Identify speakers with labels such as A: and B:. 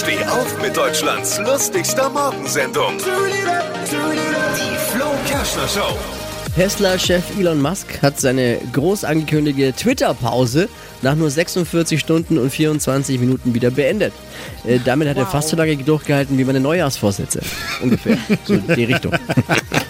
A: Steh auf mit Deutschlands lustigster Morgensendung. Die Flo Kerschner Show.
B: Tesla-Chef Elon Musk hat seine groß angekündigte Twitter-Pause nach nur 46 Stunden und 24 Minuten wieder beendet. Äh, damit hat er fast so lange durchgehalten wie meine Neujahrsvorsätze. Ungefähr. So die Richtung.